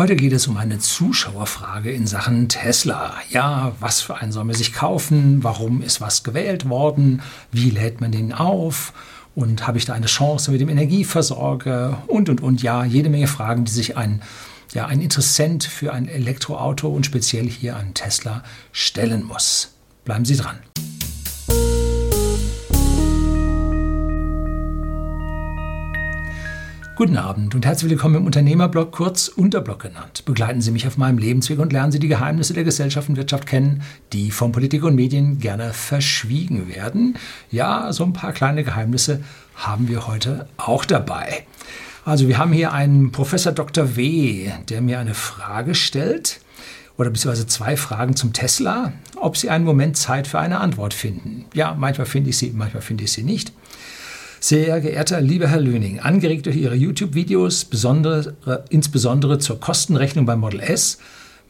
Heute geht es um eine Zuschauerfrage in Sachen Tesla. Ja, was für einen soll man sich kaufen? Warum ist was gewählt worden? Wie lädt man den auf? Und habe ich da eine Chance mit dem Energieversorger? Und, und, und. Ja, jede Menge Fragen, die sich ein, ja, ein Interessent für ein Elektroauto und speziell hier ein Tesla stellen muss. Bleiben Sie dran. Guten Abend und herzlich willkommen im Unternehmerblog, kurz Unterblog genannt. Begleiten Sie mich auf meinem Lebensweg und lernen Sie die Geheimnisse der Gesellschaft und Wirtschaft kennen, die von Politik und Medien gerne verschwiegen werden. Ja, so ein paar kleine Geheimnisse haben wir heute auch dabei. Also wir haben hier einen Professor Dr. W., der mir eine Frage stellt oder beziehungsweise zwei Fragen zum Tesla, ob Sie einen Moment Zeit für eine Antwort finden. Ja, manchmal finde ich sie, manchmal finde ich sie nicht. Sehr geehrter lieber Herr Löning, angeregt durch Ihre YouTube-Videos, insbesondere zur Kostenrechnung beim Model S,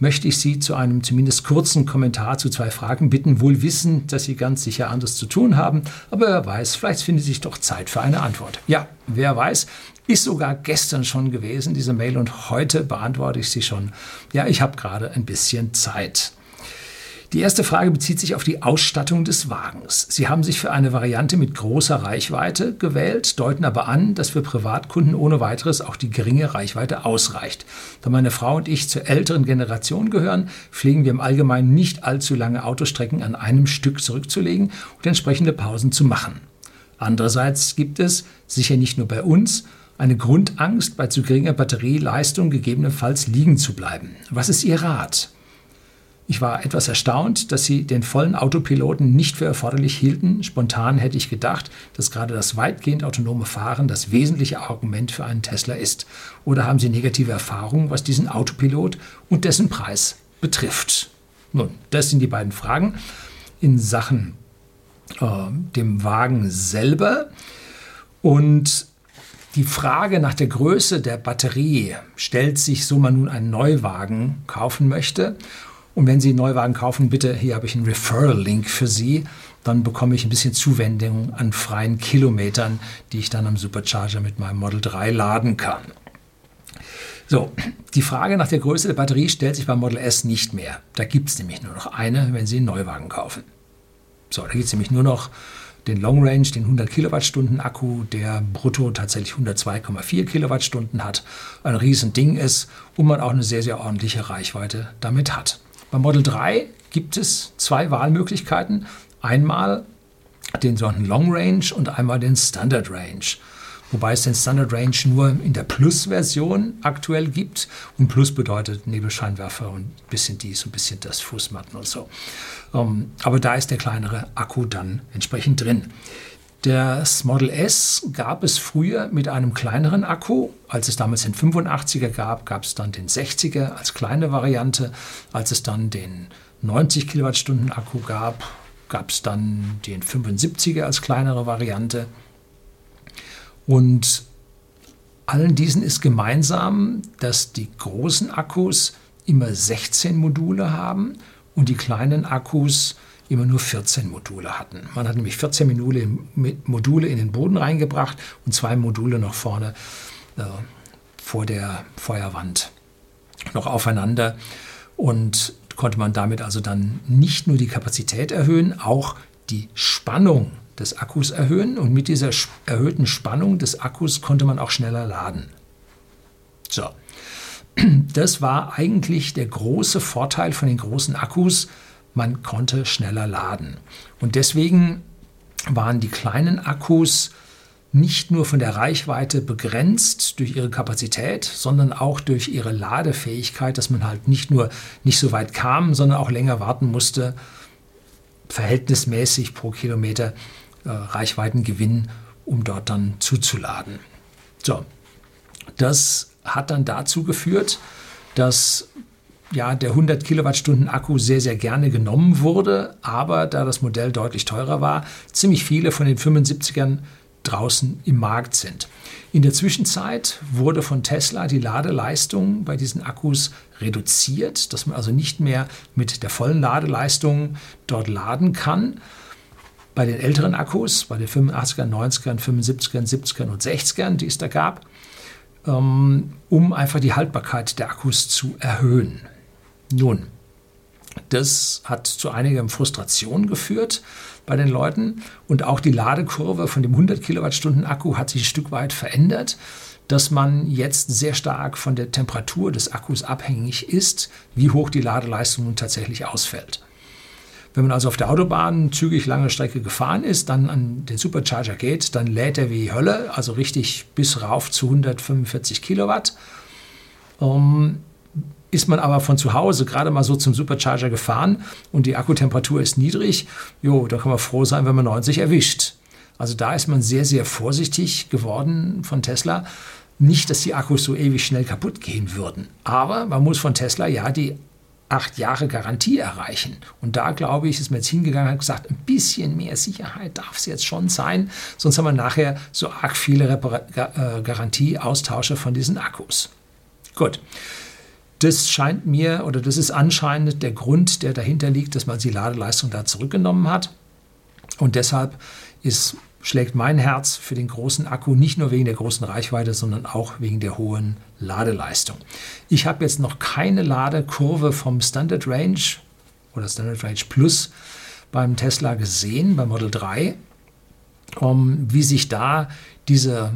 möchte ich Sie zu einem zumindest kurzen Kommentar zu zwei Fragen bitten, wohl wissend, dass Sie ganz sicher anderes zu tun haben, aber wer weiß, vielleicht findet sich doch Zeit für eine Antwort. Ja, wer weiß, ist sogar gestern schon gewesen, diese Mail, und heute beantworte ich sie schon. Ja, ich habe gerade ein bisschen Zeit. Die erste Frage bezieht sich auf die Ausstattung des Wagens. Sie haben sich für eine Variante mit großer Reichweite gewählt, deuten aber an, dass für Privatkunden ohne weiteres auch die geringe Reichweite ausreicht. Da meine Frau und ich zur älteren Generation gehören, pflegen wir im Allgemeinen nicht allzu lange Autostrecken an einem Stück zurückzulegen und entsprechende Pausen zu machen. Andererseits gibt es, sicher nicht nur bei uns, eine Grundangst, bei zu geringer Batterieleistung gegebenenfalls liegen zu bleiben. Was ist Ihr Rat? Ich war etwas erstaunt, dass sie den vollen Autopiloten nicht für erforderlich hielten. Spontan hätte ich gedacht, dass gerade das weitgehend autonome Fahren das wesentliche Argument für einen Tesla ist. Oder haben Sie negative Erfahrungen, was diesen Autopilot und dessen Preis betrifft? Nun, das sind die beiden Fragen in Sachen äh, dem Wagen selber. Und die Frage nach der Größe der Batterie stellt sich, so man nun einen Neuwagen kaufen möchte. Und wenn Sie einen Neuwagen kaufen, bitte, hier habe ich einen Referral-Link für Sie. Dann bekomme ich ein bisschen Zuwendung an freien Kilometern, die ich dann am Supercharger mit meinem Model 3 laden kann. So, die Frage nach der Größe der Batterie stellt sich beim Model S nicht mehr. Da gibt es nämlich nur noch eine, wenn Sie einen Neuwagen kaufen. So, da gibt es nämlich nur noch den Long Range, den 100 Kilowattstunden Akku, der brutto tatsächlich 102,4 Kilowattstunden hat, ein Riesending ist und man auch eine sehr, sehr ordentliche Reichweite damit hat. Beim Model 3 gibt es zwei Wahlmöglichkeiten. Einmal den sogenannten Long Range und einmal den Standard Range. Wobei es den Standard Range nur in der Plus-Version aktuell gibt. Und Plus bedeutet Nebelscheinwerfer und ein bisschen dies und ein bisschen das, Fußmatten und so. Ähm, aber da ist der kleinere Akku dann entsprechend drin. Das Model S gab es früher mit einem kleineren Akku. Als es damals den 85er gab, gab es dann den 60er als kleine Variante. Als es dann den 90 Kilowattstunden Akku gab, gab es dann den 75er als kleinere Variante. Und allen diesen ist gemeinsam, dass die großen Akkus immer 16 Module haben und die kleinen Akkus immer nur 14 Module hatten. Man hat nämlich 14 Module, Module in den Boden reingebracht und zwei Module noch vorne äh, vor der Feuerwand noch aufeinander und konnte man damit also dann nicht nur die Kapazität erhöhen, auch die Spannung des Akkus erhöhen und mit dieser erhöhten Spannung des Akkus konnte man auch schneller laden. So. Das war eigentlich der große Vorteil von den großen Akkus, man konnte schneller laden. Und deswegen waren die kleinen Akkus nicht nur von der Reichweite begrenzt durch ihre Kapazität, sondern auch durch ihre Ladefähigkeit, dass man halt nicht nur nicht so weit kam, sondern auch länger warten musste, verhältnismäßig pro Kilometer äh, Reichweitengewinn, um dort dann zuzuladen. So, das hat dann dazu geführt, dass ja, der 100 Kilowattstunden Akku sehr, sehr gerne genommen wurde, aber da das Modell deutlich teurer war, ziemlich viele von den 75ern draußen im Markt sind. In der Zwischenzeit wurde von Tesla die Ladeleistung bei diesen Akkus reduziert, dass man also nicht mehr mit der vollen Ladeleistung dort laden kann. Bei den älteren Akkus, bei den 85ern, 90ern, 75ern, 70ern und 60ern, die es da gab, ähm, um einfach die Haltbarkeit der Akkus zu erhöhen. Nun, das hat zu einiger Frustration geführt bei den Leuten und auch die Ladekurve von dem 100 Kilowattstunden Akku hat sich ein Stück weit verändert, dass man jetzt sehr stark von der Temperatur des Akkus abhängig ist, wie hoch die Ladeleistung nun tatsächlich ausfällt. Wenn man also auf der Autobahn zügig lange Strecke gefahren ist, dann an den Supercharger geht, dann lädt er wie Hölle, also richtig bis rauf zu 145 Kilowatt. Um, ist man aber von zu Hause gerade mal so zum Supercharger gefahren und die Akkutemperatur ist niedrig, jo, da kann man froh sein, wenn man 90 erwischt. Also da ist man sehr, sehr vorsichtig geworden von Tesla. Nicht, dass die Akkus so ewig schnell kaputt gehen würden, aber man muss von Tesla ja die acht Jahre Garantie erreichen. Und da, glaube ich, ist man jetzt hingegangen und gesagt, ein bisschen mehr Sicherheit darf es jetzt schon sein, sonst haben wir nachher so arg viele Repar äh, Garantieaustausche von diesen Akkus. Gut. Das scheint mir oder das ist anscheinend der Grund, der dahinter liegt, dass man die Ladeleistung da zurückgenommen hat. Und deshalb ist schlägt mein Herz für den großen Akku nicht nur wegen der großen Reichweite, sondern auch wegen der hohen Ladeleistung. Ich habe jetzt noch keine Ladekurve vom Standard Range oder Standard Range Plus beim Tesla gesehen, beim Model 3, um, wie sich da diese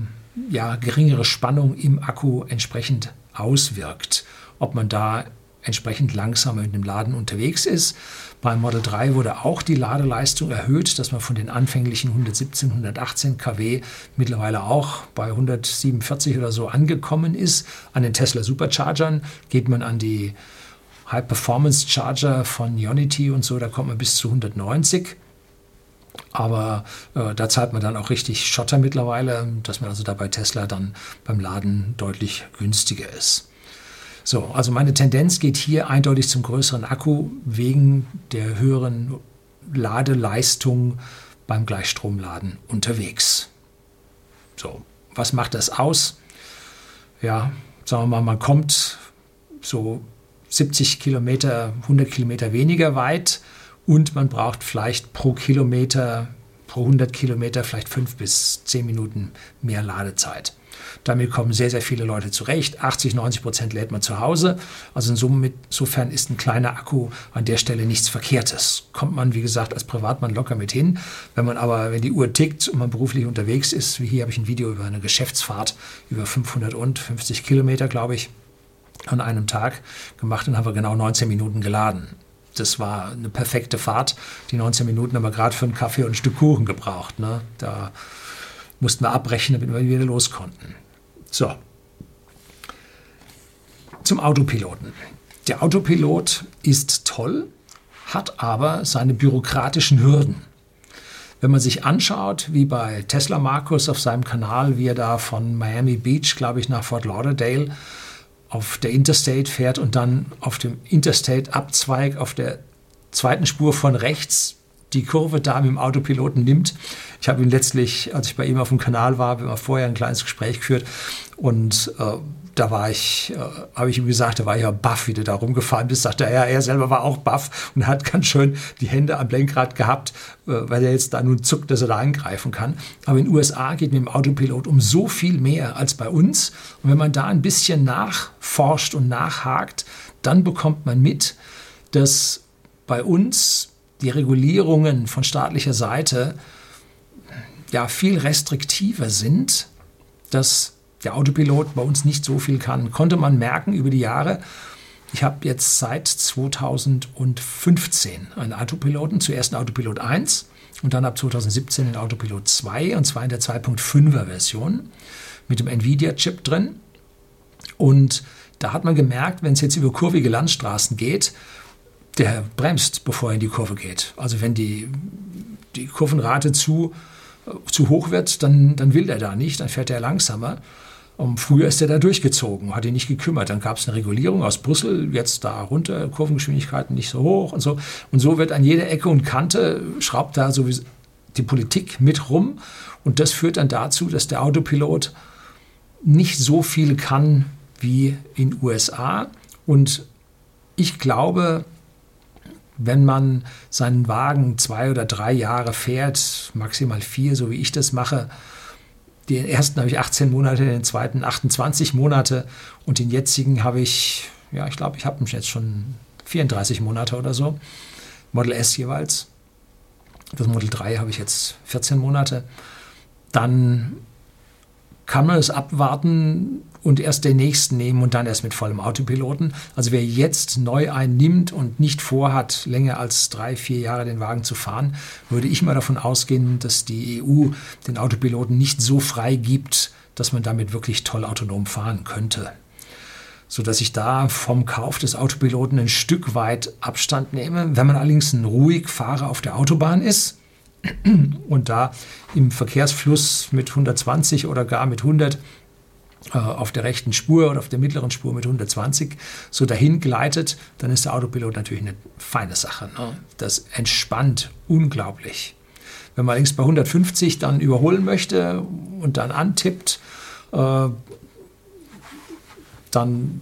ja, geringere Spannung im Akku entsprechend auswirkt. Ob man da entsprechend langsamer mit dem Laden unterwegs ist. Beim Model 3 wurde auch die Ladeleistung erhöht, dass man von den anfänglichen 117, 118 kW mittlerweile auch bei 147 oder so angekommen ist. An den Tesla Superchargern geht man an die High Performance Charger von Ionity und so, da kommt man bis zu 190. Aber äh, da zahlt man dann auch richtig Schotter mittlerweile, dass man also da bei Tesla dann beim Laden deutlich günstiger ist. So, also meine Tendenz geht hier eindeutig zum größeren Akku wegen der höheren Ladeleistung beim Gleichstromladen unterwegs. So, was macht das aus? Ja, sagen wir mal, man kommt so 70 Kilometer, 100 Kilometer weniger weit und man braucht vielleicht pro Kilometer, pro 100 Kilometer vielleicht fünf bis zehn Minuten mehr Ladezeit. Damit kommen sehr, sehr viele Leute zurecht. 80, 90 Prozent lädt man zu Hause. Also insofern ist ein kleiner Akku an der Stelle nichts Verkehrtes. Kommt man, wie gesagt, als Privatmann locker mit hin. Wenn man aber, wenn die Uhr tickt und man beruflich unterwegs ist, wie hier habe ich ein Video über eine Geschäftsfahrt über 550 Kilometer, glaube ich, an einem Tag gemacht und haben wir genau 19 Minuten geladen. Das war eine perfekte Fahrt. Die 19 Minuten haben wir gerade für einen Kaffee und ein Stück Kuchen gebraucht. Ne? Da mussten wir abbrechen, damit wir wieder los konnten. So. Zum Autopiloten. Der Autopilot ist toll, hat aber seine bürokratischen Hürden. Wenn man sich anschaut, wie bei Tesla Markus auf seinem Kanal, wie er da von Miami Beach, glaube ich, nach Fort Lauderdale auf der Interstate fährt und dann auf dem Interstate abzweigt, auf der zweiten Spur von rechts die Kurve da mit dem Autopiloten nimmt. Ich habe ihn letztlich, als ich bei ihm auf dem Kanal war, wir haben vorher ein kleines Gespräch geführt und äh, da war ich, äh, habe ich ihm gesagt, da war ich ja baff, wie du da rumgefahren bist. Sagte er, er selber war auch baff und hat ganz schön die Hände am Lenkrad gehabt, äh, weil er jetzt da nun zuckt, dass er da angreifen kann. Aber in den USA geht mit dem Autopilot um so viel mehr als bei uns. Und wenn man da ein bisschen nachforscht und nachhakt, dann bekommt man mit, dass bei uns die Regulierungen von staatlicher Seite ja viel restriktiver sind, dass der Autopilot bei uns nicht so viel kann. Konnte man merken über die Jahre. Ich habe jetzt seit 2015 einen Autopiloten, zuerst einen Autopilot 1 und dann ab 2017 den Autopilot 2 und zwar in der 2.5er Version mit dem Nvidia-Chip drin. Und da hat man gemerkt, wenn es jetzt über kurvige Landstraßen geht, der bremst, bevor er in die Kurve geht. Also wenn die, die Kurvenrate zu, zu hoch wird, dann, dann will er da nicht, dann fährt er langsamer. Und früher ist er da durchgezogen, hat ihn nicht gekümmert. Dann gab es eine Regulierung aus Brüssel, jetzt da runter, Kurvengeschwindigkeiten nicht so hoch und so. Und so wird an jeder Ecke und Kante, schraubt da sowieso die Politik mit rum. Und das führt dann dazu, dass der Autopilot nicht so viel kann wie in USA. Und ich glaube, wenn man seinen Wagen zwei oder drei Jahre fährt, maximal vier, so wie ich das mache, Den ersten habe ich 18 Monate, den zweiten 28 Monate und den jetzigen habe ich, ja, ich glaube, ich habe ihn jetzt schon 34 Monate oder so. Model S jeweils. Das Model 3 habe ich jetzt 14 Monate. Dann kann man es abwarten und erst den nächsten nehmen und dann erst mit vollem Autopiloten. Also wer jetzt neu einen nimmt und nicht vorhat, länger als drei, vier Jahre den Wagen zu fahren, würde ich mal davon ausgehen, dass die EU den Autopiloten nicht so frei gibt, dass man damit wirklich toll autonom fahren könnte. Sodass ich da vom Kauf des Autopiloten ein Stück weit Abstand nehme. Wenn man allerdings ein ruhig Fahrer auf der Autobahn ist, und da im Verkehrsfluss mit 120 oder gar mit 100 äh, auf der rechten Spur oder auf der mittleren Spur mit 120 so dahin gleitet, dann ist der Autopilot natürlich eine feine Sache. Ne? Das entspannt unglaublich. Wenn man allerdings bei 150 dann überholen möchte und dann antippt, äh, dann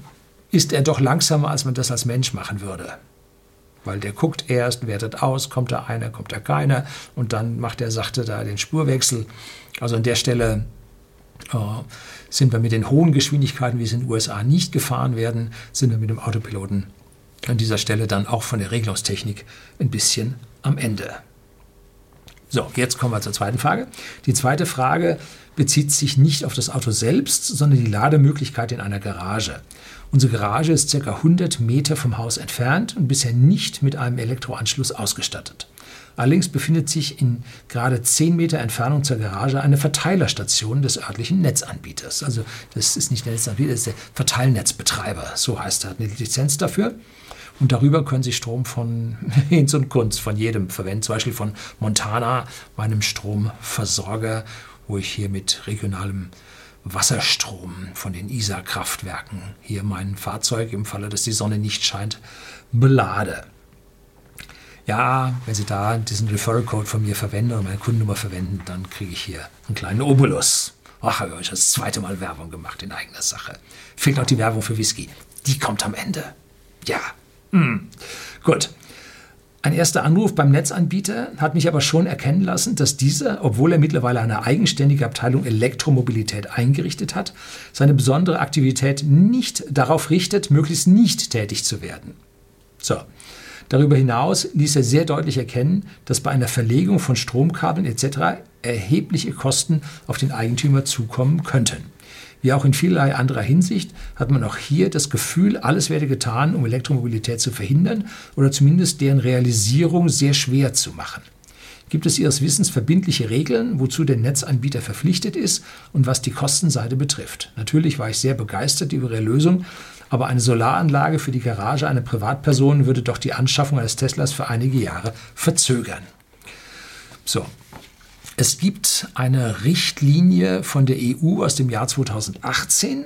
ist er doch langsamer, als man das als Mensch machen würde. Weil der guckt erst, wertet aus, kommt da einer, kommt da keiner und dann macht er sachte da den Spurwechsel. Also an der Stelle äh, sind wir mit den hohen Geschwindigkeiten, wie es in den USA nicht gefahren werden, sind wir mit dem Autopiloten an dieser Stelle dann auch von der Regelungstechnik ein bisschen am Ende. So, jetzt kommen wir zur zweiten Frage. Die zweite Frage bezieht sich nicht auf das Auto selbst, sondern die Lademöglichkeit in einer Garage. Unsere Garage ist ca. 100 Meter vom Haus entfernt und bisher nicht mit einem Elektroanschluss ausgestattet. Allerdings befindet sich in gerade 10 Meter Entfernung zur Garage eine Verteilerstation des örtlichen Netzanbieters. Also das ist nicht der Netzanbieter, das ist der Verteilnetzbetreiber, so heißt er, hat eine Lizenz dafür. Und darüber können Sie Strom von Hinz und Kunst, von jedem verwenden, zum Beispiel von Montana, meinem Stromversorger, wo ich hier mit regionalem Wasserstrom von den Isar-Kraftwerken hier mein Fahrzeug im Falle, dass die Sonne nicht scheint, belade. Ja, wenn Sie da diesen Referral Code von mir verwenden oder meine Kundennummer verwenden, dann kriege ich hier einen kleinen Obolus. Ach, habe ich das zweite Mal Werbung gemacht in eigener Sache. Fehlt noch die Werbung für Whisky. Die kommt am Ende. Ja. Hm. Gut. Ein erster Anruf beim Netzanbieter hat mich aber schon erkennen lassen, dass dieser, obwohl er mittlerweile eine eigenständige Abteilung Elektromobilität eingerichtet hat, seine besondere Aktivität nicht darauf richtet, möglichst nicht tätig zu werden. So. Darüber hinaus ließ er sehr deutlich erkennen, dass bei einer Verlegung von Stromkabeln etc. erhebliche Kosten auf den Eigentümer zukommen könnten. Wie auch in vielerlei anderer Hinsicht hat man auch hier das Gefühl, alles werde getan, um Elektromobilität zu verhindern oder zumindest deren Realisierung sehr schwer zu machen. Gibt es Ihres Wissens verbindliche Regeln, wozu der Netzanbieter verpflichtet ist und was die Kostenseite betrifft? Natürlich war ich sehr begeistert über Ihre Lösung, aber eine Solaranlage für die Garage einer Privatperson würde doch die Anschaffung eines Teslas für einige Jahre verzögern. So, es gibt eine Richtlinie von der EU aus dem Jahr 2018.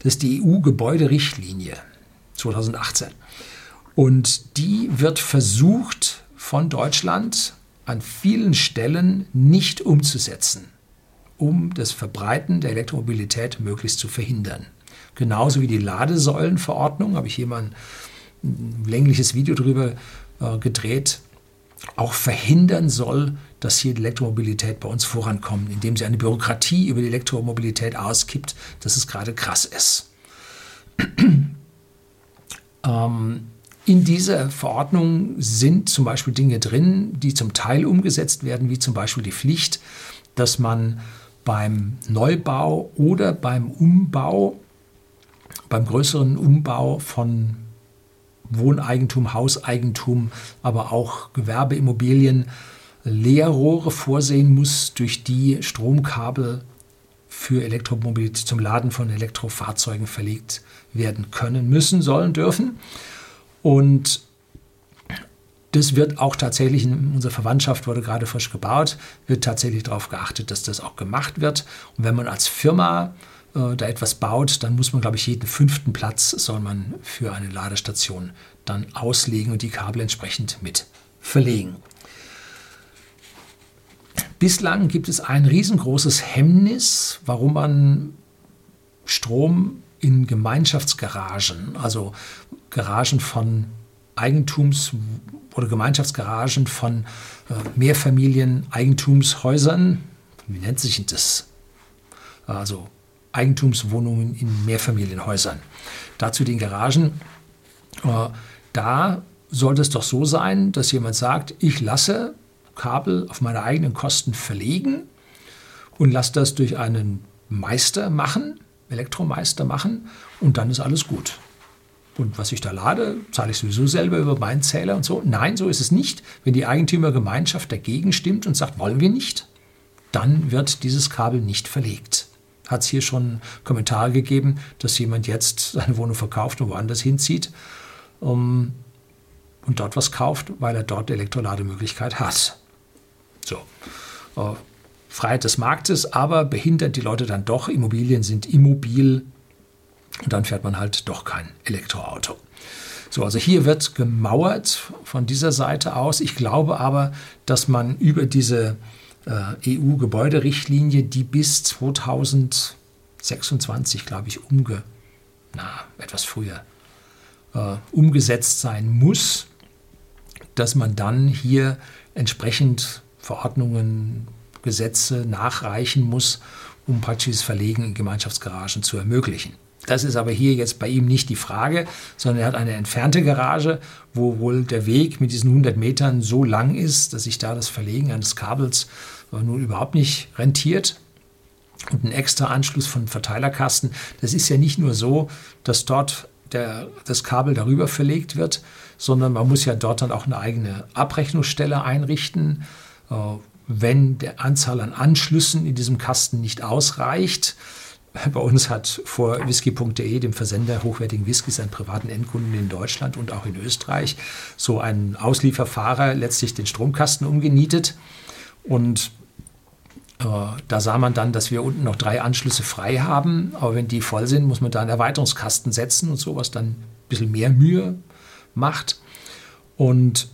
Das ist die EU-Gebäuderichtlinie 2018. Und die wird versucht von Deutschland an vielen Stellen nicht umzusetzen, um das Verbreiten der Elektromobilität möglichst zu verhindern. Genauso wie die Ladesäulenverordnung, habe ich hier mal ein längliches Video darüber äh, gedreht, auch verhindern soll, dass hier die Elektromobilität bei uns vorankommt, indem sie eine Bürokratie über die Elektromobilität auskippt, dass es gerade krass ist. ähm, in dieser Verordnung sind zum Beispiel Dinge drin, die zum Teil umgesetzt werden, wie zum Beispiel die Pflicht, dass man beim Neubau oder beim Umbau, beim größeren Umbau von Wohneigentum, Hauseigentum, aber auch Gewerbeimmobilien Leerrohre vorsehen muss, durch die Stromkabel für Elektromobilität zum Laden von Elektrofahrzeugen verlegt werden können, müssen, sollen, dürfen. Und das wird auch tatsächlich, in unserer Verwandtschaft wurde gerade frisch gebaut, wird tatsächlich darauf geachtet, dass das auch gemacht wird. Und wenn man als Firma äh, da etwas baut, dann muss man, glaube ich, jeden fünften Platz soll man für eine Ladestation dann auslegen und die Kabel entsprechend mit verlegen. Bislang gibt es ein riesengroßes Hemmnis, warum man Strom in Gemeinschaftsgaragen, also Garagen von Eigentums- oder Gemeinschaftsgaragen von äh, Mehrfamilien-Eigentumshäusern, wie nennt sich das? also Eigentumswohnungen in Mehrfamilienhäusern. Dazu den Garagen. Äh, da sollte es doch so sein, dass jemand sagt, ich lasse Kabel auf meine eigenen Kosten verlegen und lasse das durch einen Meister machen, Elektromeister machen und dann ist alles gut. Und was ich da lade, zahle ich sowieso selber über meinen Zähler und so. Nein, so ist es nicht. Wenn die Eigentümergemeinschaft dagegen stimmt und sagt, wollen wir nicht, dann wird dieses Kabel nicht verlegt. Hat es hier schon Kommentare gegeben, dass jemand jetzt seine Wohnung verkauft und woanders hinzieht um, und dort was kauft, weil er dort Elektrolademöglichkeit hat. So. Uh, Freiheit des Marktes, aber behindert die Leute dann doch. Immobilien sind immobil und dann fährt man halt doch kein Elektroauto. So, also hier wird gemauert von dieser Seite aus. Ich glaube aber, dass man über diese äh, EU-Gebäuderichtlinie, die bis 2026, glaube ich, umge, na, etwas früher, äh, umgesetzt sein muss, dass man dann hier entsprechend Verordnungen, Gesetze nachreichen muss, um praktisches Verlegen in Gemeinschaftsgaragen zu ermöglichen. Das ist aber hier jetzt bei ihm nicht die Frage, sondern er hat eine entfernte Garage, wo wohl der Weg mit diesen 100 Metern so lang ist, dass sich da das Verlegen eines Kabels nun überhaupt nicht rentiert. Und ein extra Anschluss von Verteilerkasten, das ist ja nicht nur so, dass dort der, das Kabel darüber verlegt wird, sondern man muss ja dort dann auch eine eigene Abrechnungsstelle einrichten. Äh, wenn der Anzahl an Anschlüssen in diesem Kasten nicht ausreicht, bei uns hat vor whisky.de, dem Versender hochwertigen Whiskys an privaten Endkunden in Deutschland und auch in Österreich, so ein Auslieferfahrer letztlich den Stromkasten umgenietet. Und äh, da sah man dann, dass wir unten noch drei Anschlüsse frei haben. Aber wenn die voll sind, muss man da einen Erweiterungskasten setzen und so, was dann ein bisschen mehr Mühe macht. Und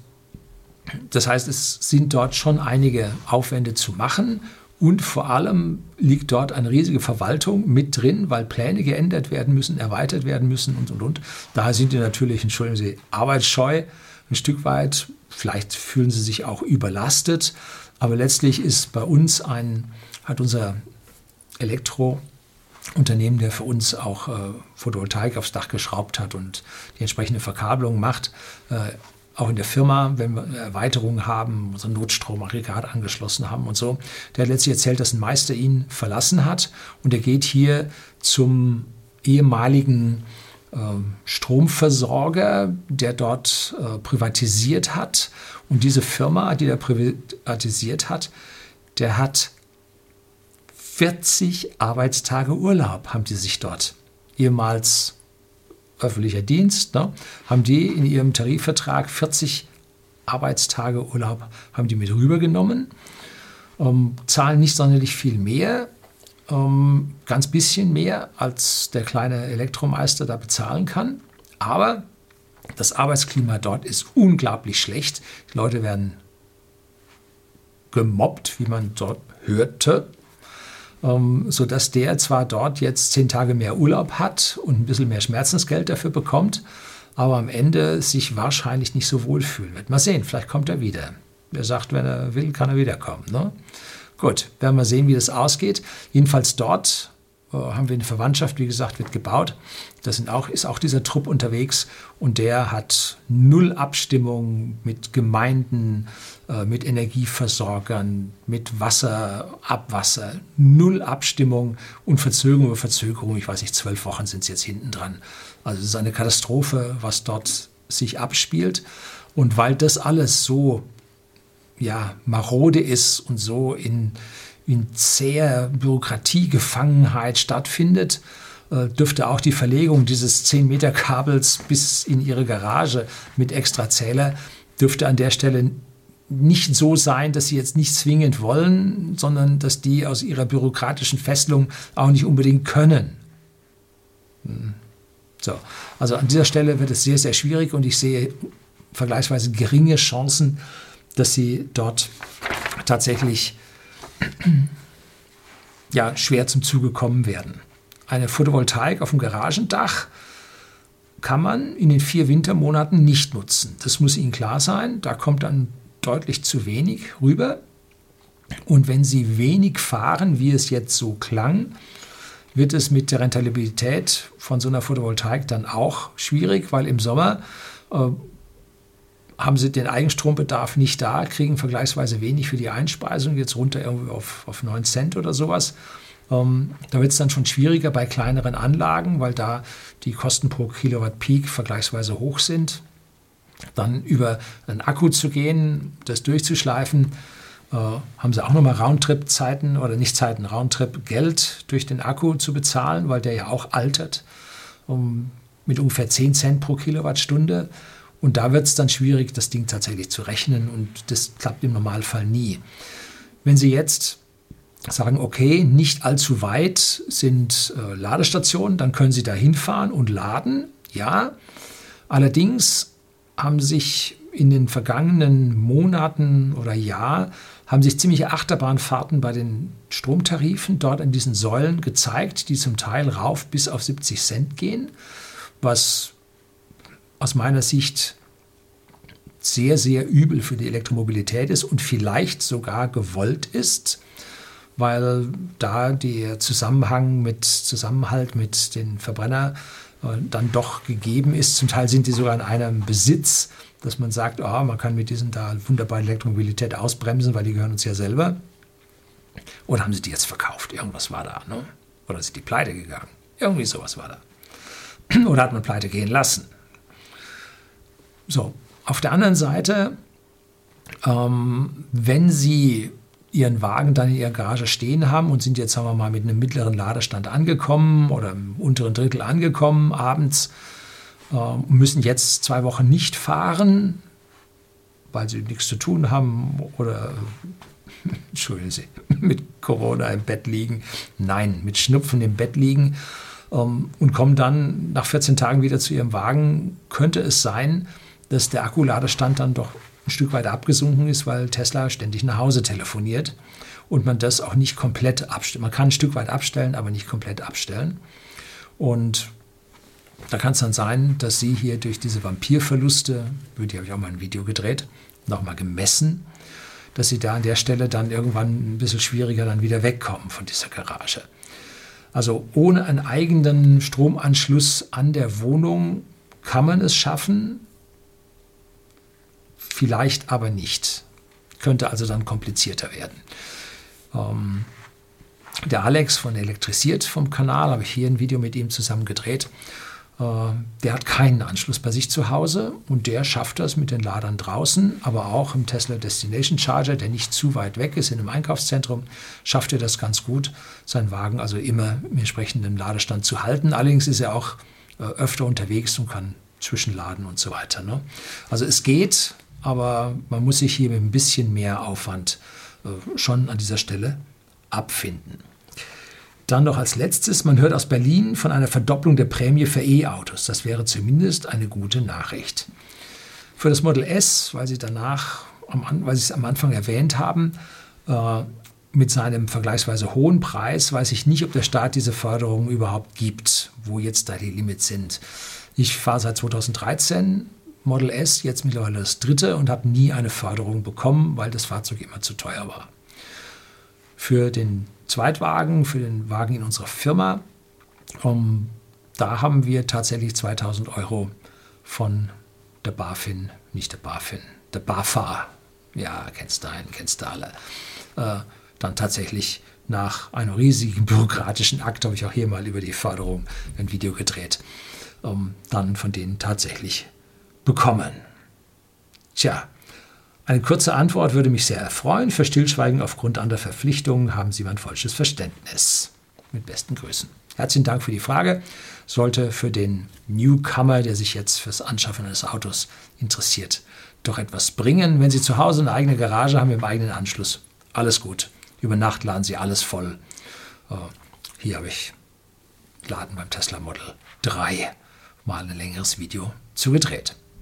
das heißt, es sind dort schon einige Aufwände zu machen. Und vor allem liegt dort eine riesige Verwaltung mit drin, weil Pläne geändert werden müssen, erweitert werden müssen und, und, und. Daher sind die natürlich, entschuldigen Sie, arbeitsscheu ein Stück weit. Vielleicht fühlen sie sich auch überlastet. Aber letztlich ist bei uns ein, hat unser Elektrounternehmen, der für uns auch äh, Photovoltaik aufs Dach geschraubt hat und die entsprechende Verkabelung macht, äh, auch in der Firma, wenn wir Erweiterungen haben, so Notstromaggregat angeschlossen haben und so. Der hat letztlich erzählt, dass ein Meister ihn verlassen hat und er geht hier zum ehemaligen äh, Stromversorger, der dort äh, privatisiert hat. Und diese Firma, die er privatisiert hat, der hat 40 Arbeitstage Urlaub, haben die sich dort ehemals öffentlicher Dienst, ne, haben die in ihrem Tarifvertrag 40 Arbeitstage Urlaub haben die mit rübergenommen, ähm, zahlen nicht sonderlich viel mehr, ähm, ganz bisschen mehr, als der kleine Elektromeister da bezahlen kann. Aber das Arbeitsklima dort ist unglaublich schlecht. Die Leute werden gemobbt, wie man dort hörte ähm, sodass der zwar dort jetzt zehn Tage mehr Urlaub hat und ein bisschen mehr Schmerzensgeld dafür bekommt, aber am Ende sich wahrscheinlich nicht so wohl fühlen wird. Mal sehen, vielleicht kommt er wieder. Er sagt, wenn er will, kann er wiederkommen. Ne? Gut, werden wir sehen, wie das ausgeht. Jedenfalls dort haben wir eine Verwandtschaft, wie gesagt, wird gebaut. Da sind auch, ist auch dieser Trupp unterwegs und der hat null Abstimmung mit Gemeinden, äh, mit Energieversorgern, mit Wasser, Abwasser, null Abstimmung und Verzögerung über Verzögerung. Ich weiß nicht, zwölf Wochen sind es jetzt hinten dran. Also es ist eine Katastrophe, was dort sich abspielt. Und weil das alles so ja, marode ist und so in, in zäher Bürokratiegefangenheit stattfindet, äh, dürfte auch die Verlegung dieses 10 Meter Kabels bis in ihre Garage mit Extrazähler dürfte an der Stelle nicht so sein, dass sie jetzt nicht zwingend wollen, sondern dass die aus ihrer bürokratischen Fesselung auch nicht unbedingt können. Hm. So, also an dieser Stelle wird es sehr, sehr schwierig und ich sehe vergleichsweise geringe Chancen, dass sie dort tatsächlich ja, schwer zum Zuge kommen werden. Eine Photovoltaik auf dem Garagendach kann man in den vier Wintermonaten nicht nutzen. Das muss Ihnen klar sein. Da kommt dann deutlich zu wenig rüber. Und wenn Sie wenig fahren, wie es jetzt so klang, wird es mit der Rentabilität von so einer Photovoltaik dann auch schwierig, weil im Sommer äh, haben sie den Eigenstrombedarf nicht da, kriegen vergleichsweise wenig für die Einspeisung, jetzt runter irgendwie auf, auf 9 Cent oder sowas. Ähm, da wird es dann schon schwieriger bei kleineren Anlagen, weil da die Kosten pro Kilowatt Peak vergleichsweise hoch sind. Dann über einen Akku zu gehen, das durchzuschleifen, äh, haben sie auch nochmal Roundtrip-Zeiten oder nicht Zeiten, Roundtrip-Geld durch den Akku zu bezahlen, weil der ja auch altert, um, mit ungefähr 10 Cent pro Kilowattstunde. Und da wird es dann schwierig, das Ding tatsächlich zu rechnen und das klappt im Normalfall nie. Wenn Sie jetzt sagen, okay, nicht allzu weit sind äh, Ladestationen, dann können Sie da hinfahren und laden, ja. Allerdings haben sich in den vergangenen Monaten oder Jahr haben sich ziemliche Achterbahnfahrten bei den Stromtarifen dort an diesen Säulen gezeigt, die zum Teil rauf bis auf 70 Cent gehen, was aus meiner Sicht sehr, sehr übel für die Elektromobilität ist und vielleicht sogar gewollt ist, weil da der Zusammenhang mit Zusammenhalt mit den Verbrenner äh, dann doch gegeben ist. Zum Teil sind die sogar in einem Besitz, dass man sagt, oh, man kann mit diesen da wunderbar Elektromobilität ausbremsen, weil die gehören uns ja selber. Oder haben sie die jetzt verkauft? Irgendwas war da. Ne? Oder sind die pleite gegangen? Irgendwie sowas war da. Oder hat man pleite gehen lassen? So, auf der anderen Seite, ähm, wenn Sie Ihren Wagen dann in Ihrer Garage stehen haben und sind jetzt, sagen wir mal, mit einem mittleren Ladestand angekommen oder im unteren Drittel angekommen abends, äh, müssen jetzt zwei Wochen nicht fahren, weil Sie nichts zu tun haben oder, entschuldigen Sie, mit Corona im Bett liegen. Nein, mit Schnupfen im Bett liegen ähm, und kommen dann nach 14 Tagen wieder zu Ihrem Wagen, könnte es sein, dass der Akkuladestand dann doch ein Stück weit abgesunken ist, weil Tesla ständig nach Hause telefoniert und man das auch nicht komplett abstellt. Man kann ein Stück weit abstellen, aber nicht komplett abstellen. Und da kann es dann sein, dass Sie hier durch diese Vampirverluste, über die habe ich auch mal ein Video gedreht, nochmal gemessen, dass Sie da an der Stelle dann irgendwann ein bisschen schwieriger dann wieder wegkommen von dieser Garage. Also ohne einen eigenen Stromanschluss an der Wohnung kann man es schaffen, vielleicht aber nicht. Könnte also dann komplizierter werden. Ähm, der Alex von Elektrisiert vom Kanal, habe ich hier ein Video mit ihm zusammen gedreht. Äh, der hat keinen Anschluss bei sich zu Hause und der schafft das mit den Ladern draußen, aber auch im Tesla Destination Charger, der nicht zu weit weg ist, in einem Einkaufszentrum, schafft er das ganz gut, seinen Wagen also immer im entsprechenden Ladestand zu halten. Allerdings ist er auch äh, öfter unterwegs und kann zwischenladen und so weiter. Ne? Also es geht, aber man muss sich hier mit ein bisschen mehr Aufwand äh, schon an dieser Stelle abfinden. Dann noch als letztes, man hört aus Berlin von einer Verdopplung der Prämie für E-Autos. Das wäre zumindest eine gute Nachricht. Für das Model S, weil Sie danach, weil Sie es am Anfang erwähnt haben, äh, mit seinem vergleichsweise hohen Preis weiß ich nicht, ob der Staat diese Förderung überhaupt gibt, wo jetzt da die Limits sind. Ich fahre seit 2013 Model S, jetzt mittlerweile das dritte und habe nie eine Förderung bekommen, weil das Fahrzeug immer zu teuer war. Für den Zweitwagen, für den Wagen in unserer Firma, um, ähm, da haben wir tatsächlich 2000 Euro von der BaFin, nicht der BaFin, der BAFA, ja, kennst du einen, kennst du alle, äh, dann tatsächlich nach einem riesigen bürokratischen Akt, habe ich auch hier mal über die Förderung ein Video gedreht, um, dann von denen tatsächlich bekommen. Tja, eine kurze Antwort würde mich sehr erfreuen. Für Stillschweigen aufgrund anderer Verpflichtungen haben Sie mein falsches Verständnis. Mit besten Grüßen. Herzlichen Dank für die Frage. Sollte für den Newcomer, der sich jetzt fürs Anschaffen eines Autos interessiert, doch etwas bringen. Wenn Sie zu Hause eine eigene Garage haben dem eigenen Anschluss, alles gut. Über Nacht laden Sie alles voll. Äh, hier habe ich Laden beim Tesla Model 3 mal ein längeres Video zugedreht.